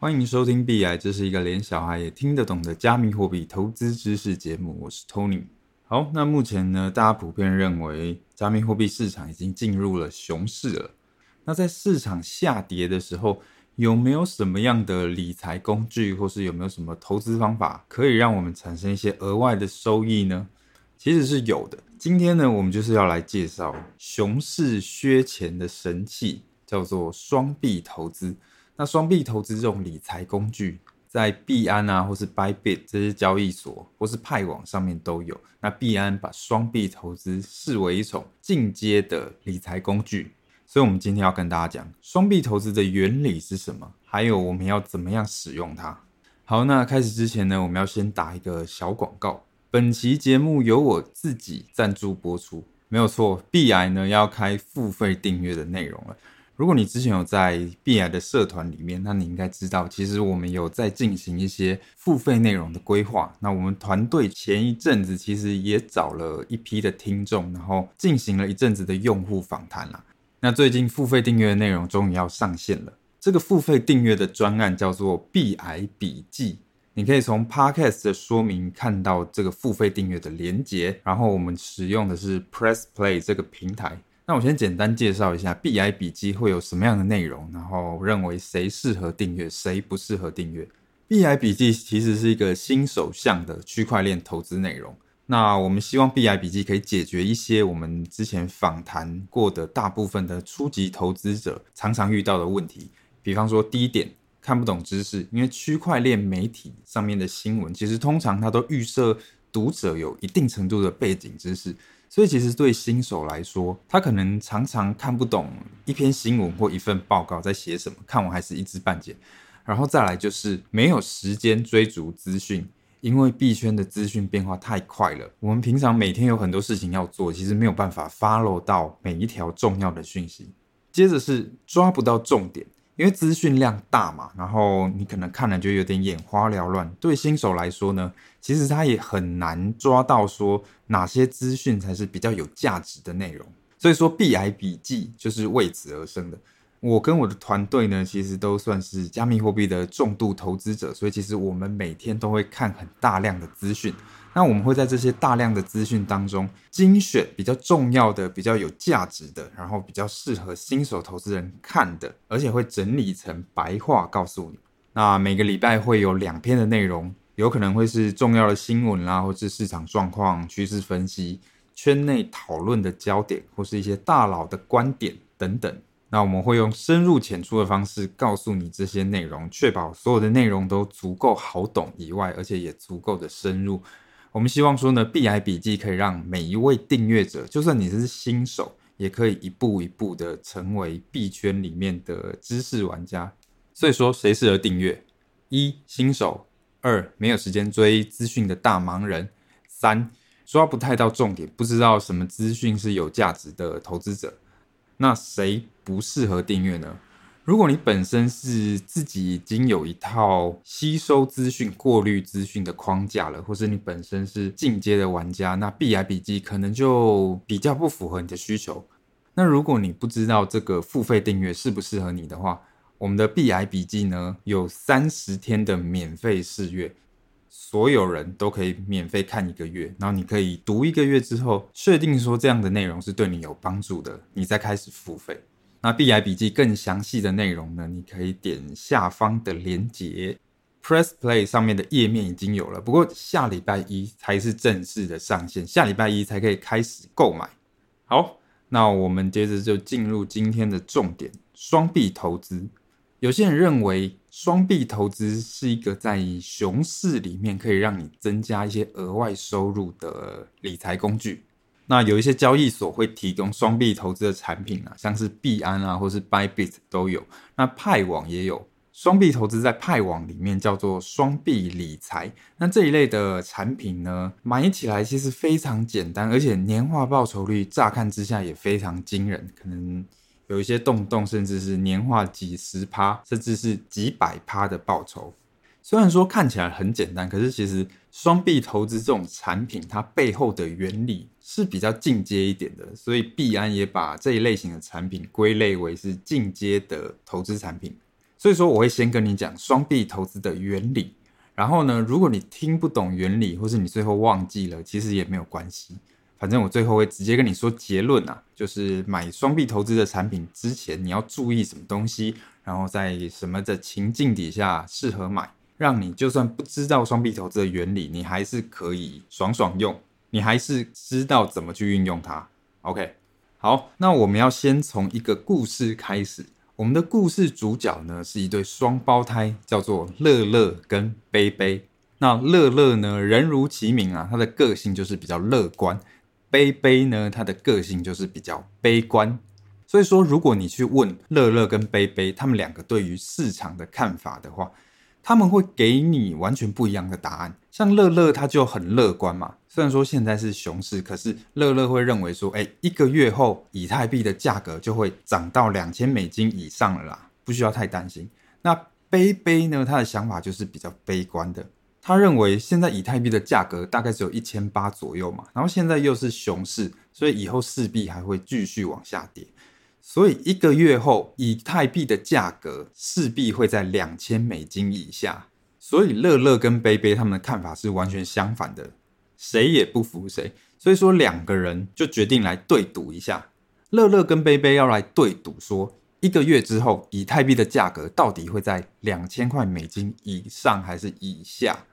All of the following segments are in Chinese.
欢迎收听币癌，这是一个连小孩也听得懂的加密货币投资知识节目。我是 Tony。好，那目前呢，大家普遍认为加密货币市场已经进入了熊市了。那在市场下跌的时候，有没有什么样的理财工具，或是有没有什么投资方法，可以让我们产生一些额外的收益呢？其实是有的。今天呢，我们就是要来介绍熊市削钱的神器，叫做双币投资。那双币投资这种理财工具，在币安啊，或是 Bybit 这些交易所，或是派网上面都有。那币安把双币投资视为一种进阶的理财工具，所以我们今天要跟大家讲双币投资的原理是什么，还有我们要怎么样使用它。好，那开始之前呢，我们要先打一个小广告。本期节目由我自己赞助播出，没有错。币癌呢要开付费订阅的内容了。如果你之前有在 B I 的社团里面，那你应该知道，其实我们有在进行一些付费内容的规划。那我们团队前一阵子其实也找了一批的听众，然后进行了一阵子的用户访谈啦。那最近付费订阅的内容终于要上线了。这个付费订阅的专案叫做 B I 笔记，你可以从 Podcast 的说明看到这个付费订阅的连结。然后我们使用的是 Press Play 这个平台。那我先简单介绍一下 B I 笔记会有什么样的内容，然后认为谁适合订阅，谁不适合订阅。B I 笔记其实是一个新手向的区块链投资内容。那我们希望 B I 笔记可以解决一些我们之前访谈过的大部分的初级投资者常常遇到的问题。比方说，第一点，看不懂知识，因为区块链媒体上面的新闻，其实通常它都预设读者有一定程度的背景知识。所以，其实对新手来说，他可能常常看不懂一篇新闻或一份报告在写什么，看完还是一知半解。然后再来就是没有时间追逐资讯，因为币圈的资讯变化太快了。我们平常每天有很多事情要做，其实没有办法 follow 到每一条重要的讯息。接着是抓不到重点。因为资讯量大嘛，然后你可能看了就有点眼花缭乱。对新手来说呢，其实他也很难抓到说哪些资讯才是比较有价值的内容。所以说，避癌笔记就是为此而生的。我跟我的团队呢，其实都算是加密货币的重度投资者，所以其实我们每天都会看很大量的资讯。那我们会在这些大量的资讯当中精选比较重要的、比较有价值的，然后比较适合新手投资人看的，而且会整理成白话告诉你。那每个礼拜会有两篇的内容，有可能会是重要的新闻啦，或是市场状况、趋势分析、圈内讨论的焦点，或是一些大佬的观点等等。那我们会用深入浅出的方式告诉你这些内容，确保所有的内容都足够好懂以外，而且也足够的深入。我们希望说呢，币癌笔记可以让每一位订阅者，就算你是新手，也可以一步一步的成为币圈里面的知识玩家。所以说，谁适合订阅？一、新手；二、没有时间追资讯的大忙人；三、抓不太到重点，不知道什么资讯是有价值的投资者。那谁不适合订阅呢？如果你本身是自己已经有一套吸收资讯、过滤资讯的框架了，或是你本身是进阶的玩家，那币癌笔记可能就比较不符合你的需求。那如果你不知道这个付费订阅适不适合你的话，我们的币癌笔记呢，有三十天的免费试阅，所有人都可以免费看一个月，然后你可以读一个月之后，确定说这样的内容是对你有帮助的，你再开始付费。那币癌笔记更详细的内容呢，你可以点下方的链接，Press Play 上面的页面已经有了，不过下礼拜一才是正式的上线，下礼拜一才可以开始购买。好，那我们接着就进入今天的重点：双币投资。有些人认为双币投资是一个在熊市里面可以让你增加一些额外收入的理财工具。那有一些交易所会提供双币投资的产品啊，像是币安啊，或是 Bybit 都有。那派网也有双币投资，在派网里面叫做双币理财。那这一类的产品呢，买起来其实非常简单，而且年化报酬率乍看之下也非常惊人，可能有一些动动甚至是年化几十趴，甚至是几百趴的报酬。虽然说看起来很简单，可是其实双币投资这种产品，它背后的原理是比较进阶一点的，所以币安也把这一类型的产品归类为是进阶的投资产品。所以说，我会先跟你讲双币投资的原理。然后呢，如果你听不懂原理，或是你最后忘记了，其实也没有关系。反正我最后会直接跟你说结论啊，就是买双币投资的产品之前，你要注意什么东西，然后在什么的情境底下适合买，让你就算不知道双币投资的原理，你还是可以爽爽用，你还是知道怎么去运用它。OK，好，那我们要先从一个故事开始。我们的故事主角呢，是一对双胞胎，叫做乐乐跟杯杯。那乐乐呢，人如其名啊，他的个性就是比较乐观；杯杯呢，他的个性就是比较悲观。所以说，如果你去问乐乐跟杯杯他们两个对于市场的看法的话，他们会给你完全不一样的答案。像乐乐他就很乐观嘛，虽然说现在是熊市，可是乐乐会认为说，哎，一个月后以太币的价格就会涨到两千美金以上了啦，不需要太担心。那杯杯呢，他的想法就是比较悲观的，他认为现在以太币的价格大概只有一千八左右嘛，然后现在又是熊市，所以以后势必还会继续往下跌。所以一个月后，以太币的价格势必会在两千美金以下。所以乐乐跟杯杯他们的看法是完全相反的，谁也不服谁。所以说两个人就决定来对赌一下。乐乐跟杯杯要来对赌，说一个月之后以太币的价格到底会在两千块美金以上还是以下？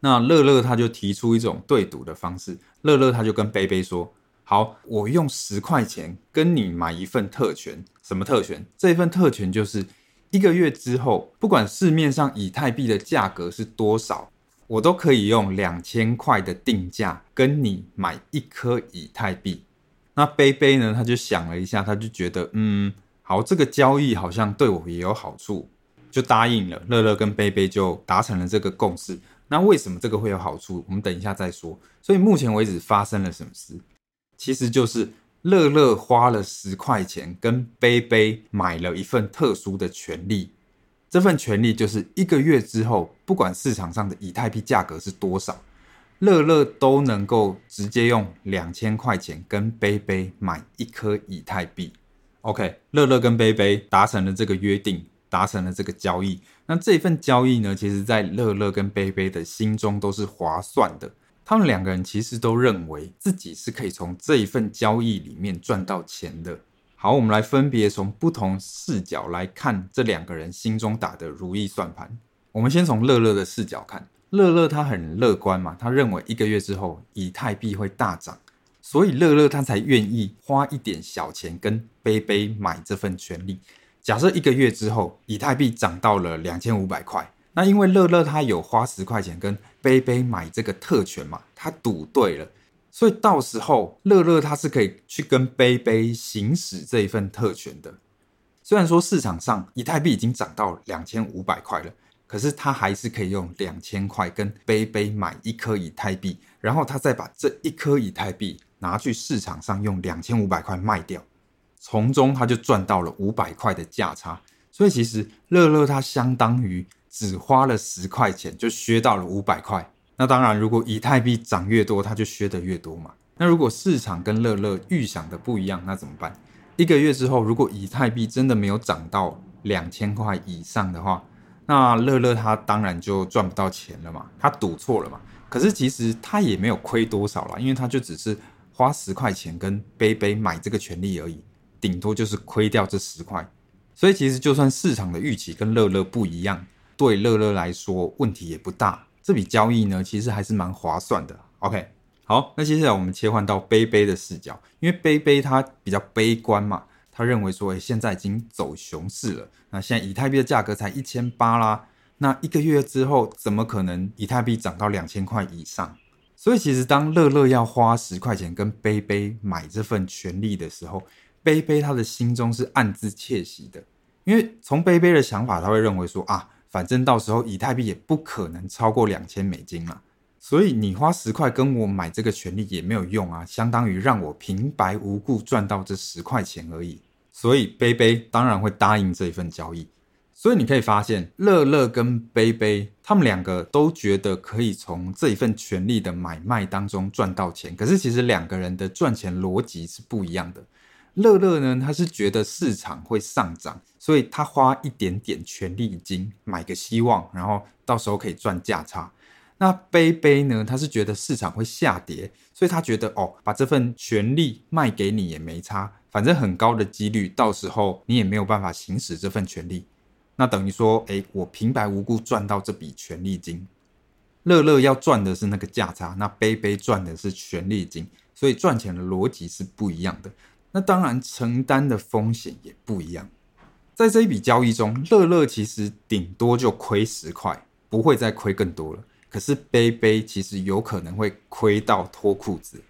那乐乐他就提出一种对赌的方式，乐乐他就跟杯杯说。好，我用十块钱跟你买一份特权。什么特权？这一份特权就是一个月之后，不管市面上以太币的价格是多少，我都可以用两千块的定价跟你买一颗以太币。那杯杯呢？他就想了一下，他就觉得，嗯，好，这个交易好像对我也有好处，就答应了。乐乐跟杯杯就达成了这个共识。那为什么这个会有好处？我们等一下再说。所以目前为止发生了什么事？其实就是乐乐花了十块钱跟杯杯买了一份特殊的权利，这份权利就是一个月之后，不管市场上的以太币价格是多少，乐乐都能够直接用两千块钱跟杯杯买一颗以太币。OK，乐乐跟杯杯达成了这个约定，达成了这个交易。那这份交易呢，其实在乐乐跟杯杯的心中都是划算的。他们两个人其实都认为自己是可以从这一份交易里面赚到钱的。好，我们来分别从不同视角来看这两个人心中打的如意算盘。我们先从乐乐的视角看，乐乐他很乐观嘛，他认为一个月之后以太币会大涨，所以乐乐他才愿意花一点小钱跟杯杯买这份权利。假设一个月之后以太币涨到了两千五百块。那因为乐乐他有花十块钱跟杯杯买这个特权嘛，他赌对了，所以到时候乐乐他是可以去跟杯杯行使这一份特权的。虽然说市场上以太币已经涨到两千五百块了，可是他还是可以用两千块跟杯杯买一颗以太币，然后他再把这一颗以太币拿去市场上用两千五百块卖掉，从中他就赚到了五百块的价差。所以其实乐乐他相当于。只花了十块钱就削到了五百块。那当然，如果以太币涨越多，它就削得越多嘛。那如果市场跟乐乐预想的不一样，那怎么办？一个月之后，如果以太币真的没有涨到两千块以上的话，那乐乐他当然就赚不到钱了嘛。他赌错了嘛。可是其实他也没有亏多少啦，因为他就只是花十块钱跟杯杯买这个权利而已，顶多就是亏掉这十块。所以其实就算市场的预期跟乐乐不一样。对乐乐来说问题也不大，这笔交易呢其实还是蛮划算的。OK，好，那接下来我们切换到杯杯的视角，因为杯杯他比较悲观嘛，他认为说，诶，现在已经走熊市了，那现在以太币的价格才一千八啦，那一个月之后怎么可能以太币涨到两千块以上？所以其实当乐乐要花十块钱跟杯杯买这份权利的时候，杯杯他的心中是暗自窃喜的，因为从杯杯的想法，他会认为说啊。反正到时候以太币也不可能超过两千美金嘛，所以你花十块跟我买这个权利也没有用啊，相当于让我平白无故赚到这十块钱而已。所以杯杯当然会答应这一份交易。所以你可以发现，乐乐跟杯杯他们两个都觉得可以从这一份权利的买卖当中赚到钱，可是其实两个人的赚钱逻辑是不一样的。乐乐呢，他是觉得市场会上涨，所以他花一点点权利金买个希望，然后到时候可以赚价差。那杯杯呢？他是觉得市场会下跌，所以他觉得哦，把这份权利卖给你也没差，反正很高的几率，到时候你也没有办法行使这份权利。那等于说，哎，我平白无故赚到这笔权利金。乐乐要赚的是那个价差，那杯杯赚的是权利金，所以赚钱的逻辑是不一样的。那当然，承担的风险也不一样。在这一笔交易中，乐乐其实顶多就亏十块，不会再亏更多了。可是杯杯其实有可能会亏到脱裤子。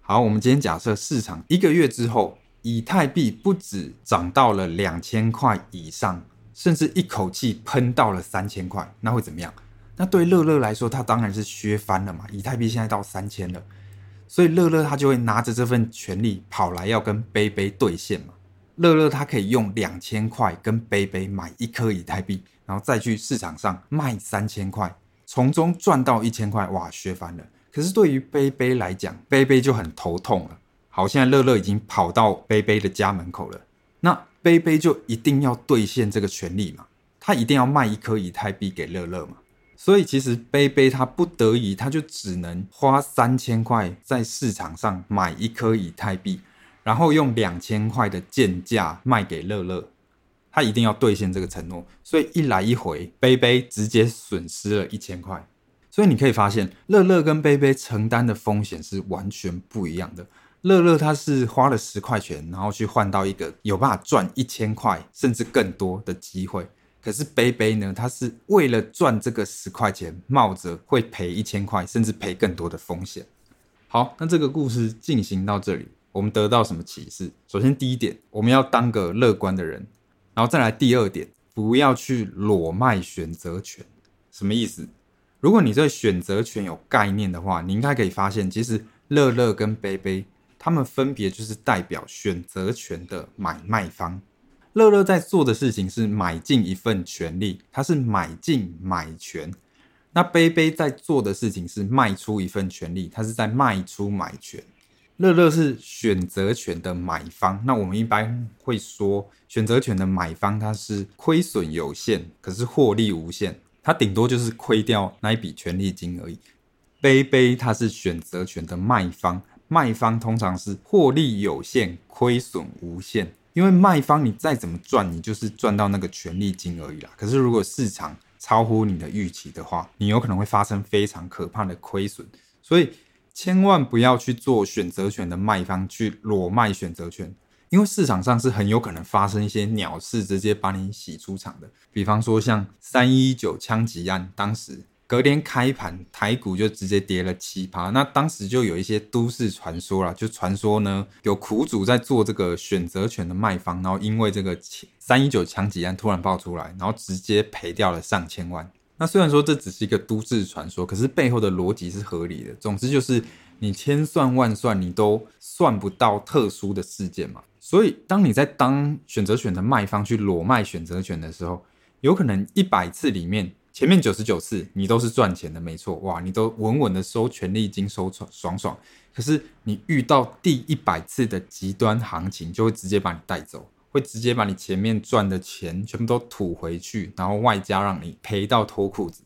好，我们今天假设市场一个月之后，以太币不止涨到了两千块以上，甚至一口气喷到了三千块，那会怎么样？那对乐乐来说，他当然是削翻了嘛。以太币现在到三千了，所以乐乐他就会拿着这份权利跑来要跟杯杯兑现嘛。乐乐他可以用两千块跟杯杯买一颗以太币，然后再去市场上卖三千块。从中赚到一千块，哇，削翻了。可是对于杯杯来讲，杯杯就很头痛了。好，现在乐乐已经跑到杯杯的家门口了，那杯杯就一定要兑现这个权利嘛，他一定要卖一颗以太币给乐乐嘛。所以其实杯杯他不得已，他就只能花三千块在市场上买一颗以太币，然后用两千块的贱价卖给乐乐。他一定要兑现这个承诺，所以一来一回，杯杯直接损失了一千块。所以你可以发现，乐乐跟杯杯承担的风险是完全不一样的。乐乐他是花了十块钱，然后去换到一个有办法赚一千块甚至更多的机会。可是杯杯呢，他是为了赚这个十块钱，冒着会赔一千块甚至赔更多的风险。好，那这个故事进行到这里，我们得到什么启示？首先，第一点，我们要当个乐观的人。然后再来第二点，不要去裸卖选择权，什么意思？如果你对选择权有概念的话，你应该可以发现，其实乐乐跟杯杯他们分别就是代表选择权的买卖方。乐乐在做的事情是买进一份权利，他是买进买权；那杯杯在做的事情是卖出一份权利，他是在卖出买权。乐乐是选择权的买方，那我们一般会说，选择权的买方它是亏损有限，可是获利无限，它顶多就是亏掉那一笔权利金而已。杯杯它是选择权的卖方，卖方通常是获利有限，亏损无限，因为卖方你再怎么赚，你就是赚到那个权利金而已啦。可是如果市场超乎你的预期的话，你有可能会发生非常可怕的亏损，所以。千万不要去做选择权的卖方，去裸卖选择权，因为市场上是很有可能发生一些鸟事，直接把你洗出场的。比方说像三一九枪击案，当时隔天开盘台股就直接跌了七趴，那当时就有一些都市传说啦，就传说呢有苦主在做这个选择权的卖方，然后因为这个三一九枪击案突然爆出来，然后直接赔掉了上千万。那虽然说这只是一个都市传说，可是背后的逻辑是合理的。总之就是你千算万算，你都算不到特殊的事件嘛。所以当你在当选择权的卖方去裸卖选择权的时候，有可能一百次里面前面九十九次你都是赚钱的，没错，哇，你都稳稳的收权利金，收爽爽爽。可是你遇到第一百次的极端行情，就会直接把你带走。会直接把你前面赚的钱全部都吐回去，然后外加让你赔到脱裤子。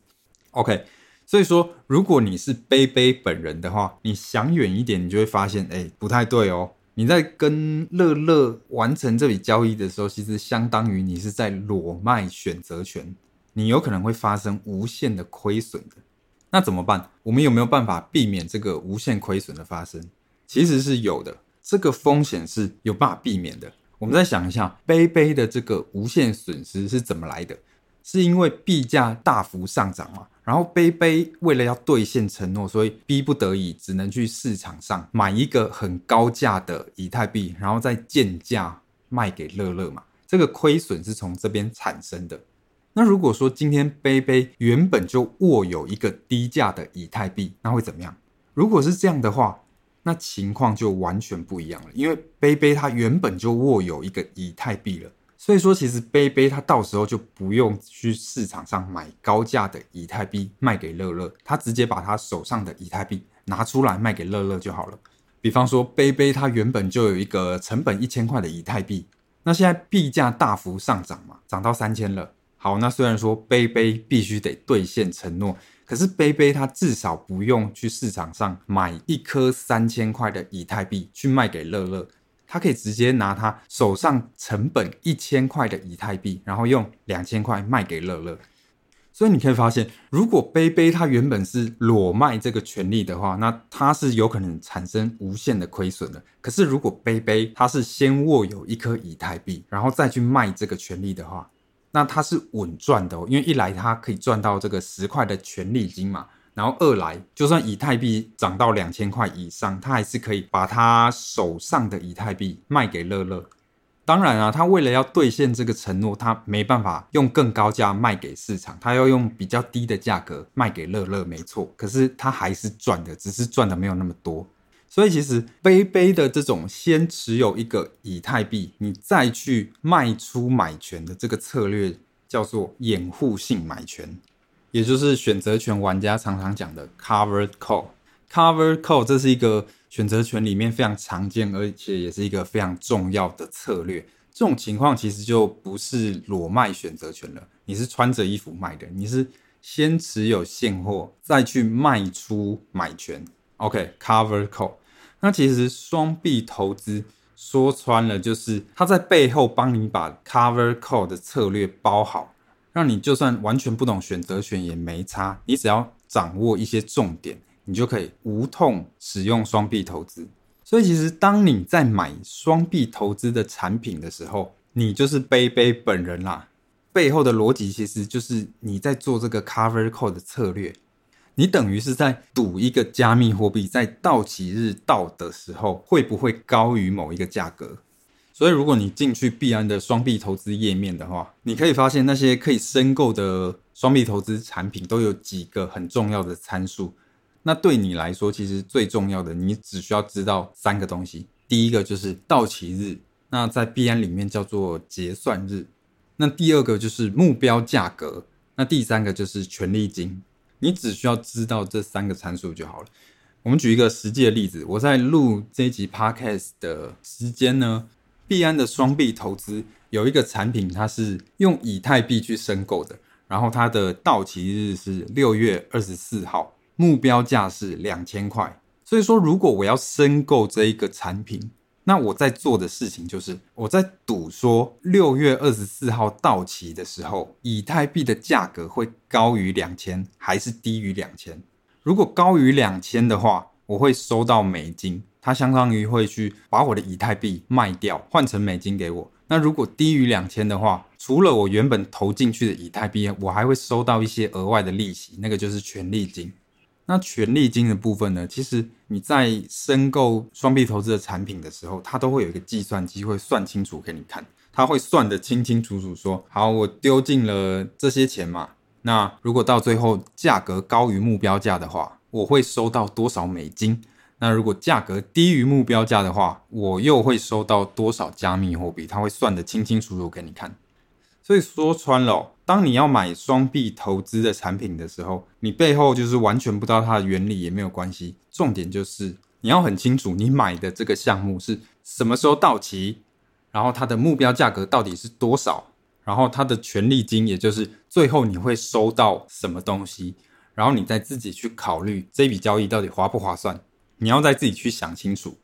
OK，所以说如果你是杯杯本人的话，你想远一点，你就会发现，哎，不太对哦。你在跟乐乐完成这笔交易的时候，其实相当于你是在裸卖选择权，你有可能会发生无限的亏损的。那怎么办？我们有没有办法避免这个无限亏损的发生？其实是有的，这个风险是有办法避免的。我们再想一下，杯杯的这个无限损失是怎么来的？是因为币价大幅上涨嘛？然后杯杯为了要兑现承诺，所以逼不得已只能去市场上买一个很高价的以太币，然后再贱价卖给乐乐嘛？这个亏损是从这边产生的。那如果说今天杯杯原本就握有一个低价的以太币，那会怎么样？如果是这样的话，那情况就完全不一样了，因为杯杯他原本就握有一个以太币了，所以说其实杯杯他到时候就不用去市场上买高价的以太币卖给乐乐，他直接把他手上的以太币拿出来卖给乐乐就好了。比方说杯杯他原本就有一个成本一千块的以太币，那现在币价大幅上涨嘛，涨到三千了。好，那虽然说杯杯必须得兑现承诺，可是杯杯他至少不用去市场上买一颗三千块的以太币去卖给乐乐，他可以直接拿他手上成本一千块的以太币，然后用两千块卖给乐乐。所以你可以发现，如果杯杯他原本是裸卖这个权利的话，那他是有可能产生无限的亏损的。可是如果杯杯他是先握有一颗以太币，然后再去卖这个权利的话，那它是稳赚的哦，因为一来它可以赚到这个十块的权利金嘛，然后二来就算以太币涨到两千块以上，它还是可以把它手上的以太币卖给乐乐。当然啊，他为了要兑现这个承诺，他没办法用更高价卖给市场，他要用比较低的价格卖给乐乐，没错。可是他还是赚的，只是赚的没有那么多。所以其实杯杯的这种先持有一个以太币，你再去卖出买权的这个策略，叫做掩护性买权，也就是选择权玩家常常讲的 covered call。covered call 这是一个选择权里面非常常见，而且也是一个非常重要的策略。这种情况其实就不是裸卖选择权了，你是穿着衣服卖的，你是先持有现货，再去卖出买权。OK，Cover call。那其实双币投资说穿了，就是他在背后帮你把 cover call 的策略包好，让你就算完全不懂选择权也没差，你只要掌握一些重点，你就可以无痛使用双币投资。所以其实当你在买双币投资的产品的时候，你就是贝贝本人啦。背后的逻辑其实就是你在做这个 cover call 的策略。你等于是在赌一个加密货币在到期日到的时候会不会高于某一个价格。所以，如果你进去币安的双币投资页面的话，你可以发现那些可以申购的双币投资产品都有几个很重要的参数。那对你来说，其实最重要的，你只需要知道三个东西。第一个就是到期日，那在币安里面叫做结算日。那第二个就是目标价格。那第三个就是权利金。你只需要知道这三个参数就好了。我们举一个实际的例子，我在录这一集 podcast 的时间呢，币安的双币投资有一个产品，它是用以太币去申购的，然后它的到期日是六月二十四号，目标价是两千块。所以说，如果我要申购这一个产品，那我在做的事情就是，我在赌说六月二十四号到期的时候，以太币的价格会高于两千，还是低于两千？如果高于两千的话，我会收到美金，它相当于会去把我的以太币卖掉，换成美金给我。那如果低于两千的话，除了我原本投进去的以太币，我还会收到一些额外的利息，那个就是权利金。那权利金的部分呢？其实你在申购双币投资的产品的时候，它都会有一个计算机会算清楚给你看，它会算得清清楚楚说，好，我丢进了这些钱嘛。那如果到最后价格高于目标价的话，我会收到多少美金？那如果价格低于目标价的话，我又会收到多少加密货币？它会算得清清楚楚给你看。所以说穿了，当你要买双币投资的产品的时候，你背后就是完全不知道它的原理也没有关系。重点就是你要很清楚，你买的这个项目是什么时候到期，然后它的目标价格到底是多少，然后它的权利金，也就是最后你会收到什么东西，然后你再自己去考虑这笔交易到底划不划算。你要再自己去想清楚，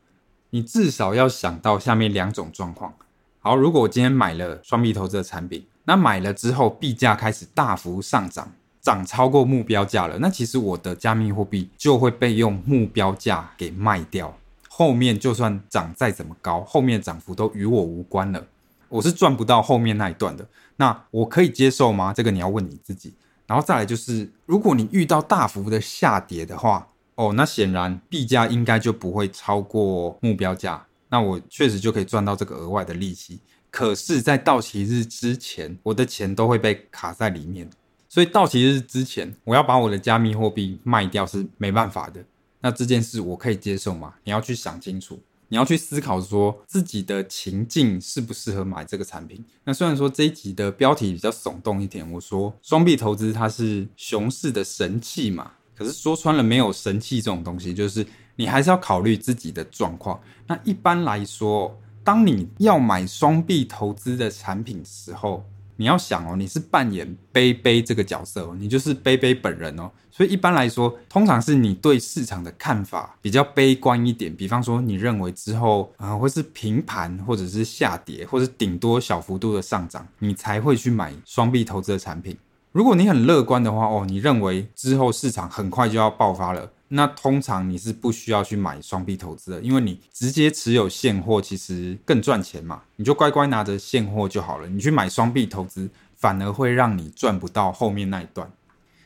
你至少要想到下面两种状况。好，如果我今天买了双币投资的产品。那买了之后，币价开始大幅上涨，涨超过目标价了。那其实我的加密货币就会被用目标价给卖掉。后面就算涨再怎么高，后面涨幅都与我无关了。我是赚不到后面那一段的。那我可以接受吗？这个你要问你自己。然后再来就是，如果你遇到大幅的下跌的话，哦，那显然币价应该就不会超过目标价。那我确实就可以赚到这个额外的利息。可是，在到期日之前，我的钱都会被卡在里面，所以到期日之前，我要把我的加密货币卖掉是没办法的。那这件事我可以接受吗？你要去想清楚，你要去思考说自己的情境适不适合买这个产品。那虽然说这一集的标题比较耸动一点，我说双币投资它是熊市的神器嘛，可是说穿了没有神器这种东西，就是你还是要考虑自己的状况。那一般来说，当你要买双币投资的产品时候，你要想哦，你是扮演杯杯这个角色哦，你就是杯杯本人哦。所以一般来说，通常是你对市场的看法比较悲观一点。比方说，你认为之后啊、呃、会是平盘，或者是下跌，或者顶多小幅度的上涨，你才会去买双币投资的产品。如果你很乐观的话，哦，你认为之后市场很快就要爆发了，那通常你是不需要去买双币投资的，因为你直接持有现货其实更赚钱嘛，你就乖乖拿着现货就好了。你去买双币投资，反而会让你赚不到后面那一段。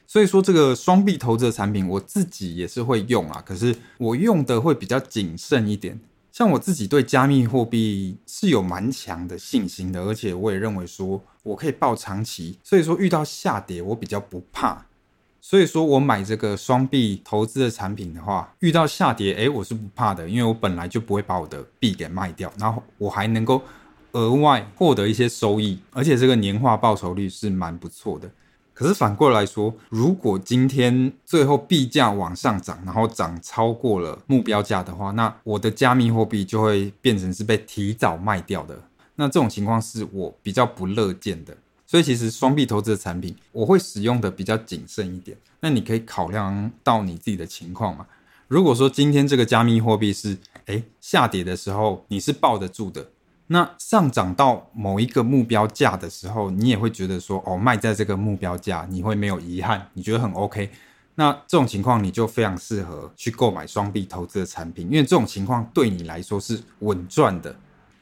所以说，这个双币投资的产品，我自己也是会用啊，可是我用的会比较谨慎一点。像我自己对加密货币是有蛮强的信心的，而且我也认为说我可以抱长期，所以说遇到下跌我比较不怕。所以说我买这个双币投资的产品的话，遇到下跌，诶，我是不怕的，因为我本来就不会把我的币给卖掉，然后我还能够额外获得一些收益，而且这个年化报酬率是蛮不错的。可是反过来说，如果今天最后币价往上涨，然后涨超过了目标价的话，那我的加密货币就会变成是被提早卖掉的。那这种情况是我比较不乐见的。所以其实双币投资的产品，我会使用的比较谨慎一点。那你可以考量到你自己的情况嘛。如果说今天这个加密货币是诶下跌的时候，你是抱得住的。那上涨到某一个目标价的时候，你也会觉得说，哦，卖在这个目标价，你会没有遗憾，你觉得很 OK。那这种情况，你就非常适合去购买双币投资的产品，因为这种情况对你来说是稳赚的，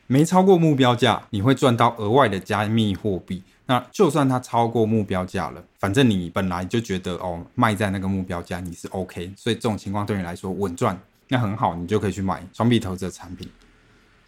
没超过目标价，你会赚到额外的加密货币。那就算它超过目标价了，反正你本来就觉得哦，卖在那个目标价你是 OK，所以这种情况对你来说稳赚，那很好，你就可以去买双币投资的产品。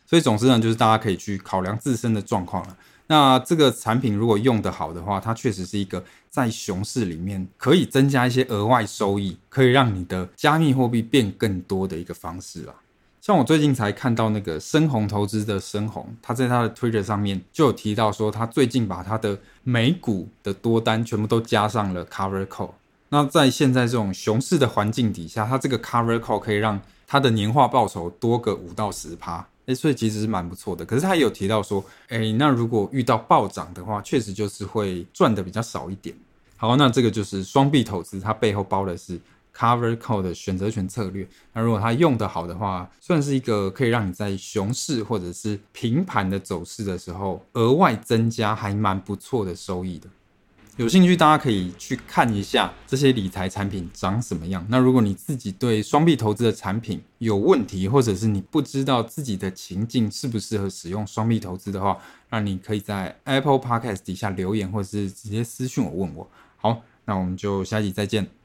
所以总之呢，就是大家可以去考量自身的状况了。那这个产品如果用得好的话，它确实是一个在熊市里面可以增加一些额外收益，可以让你的加密货币变更多的一个方式啊。像我最近才看到那个深红投资的深红，他在他的 Twitter 上面就有提到说，他最近把他的美股的多单全部都加上了 Cover Call。那在现在这种熊市的环境底下，他这个 Cover Call 可以让他的年化报酬多个五到十趴。所以其实是蛮不错的。可是他有提到说，诶，那如果遇到暴涨的话，确实就是会赚的比较少一点。好，那这个就是双币投资，它背后包的是 Cover Call 的选择权策略。那如果它用得好的话，算是一个可以让你在熊市或者是平盘的走势的时候，额外增加还蛮不错的收益的。有兴趣，大家可以去看一下这些理财产品长什么样。那如果你自己对双币投资的产品有问题，或者是你不知道自己的情境适不适合使用双币投资的话，那你可以在 Apple Podcast 底下留言，或者是直接私信我问我。好，那我们就下集再见。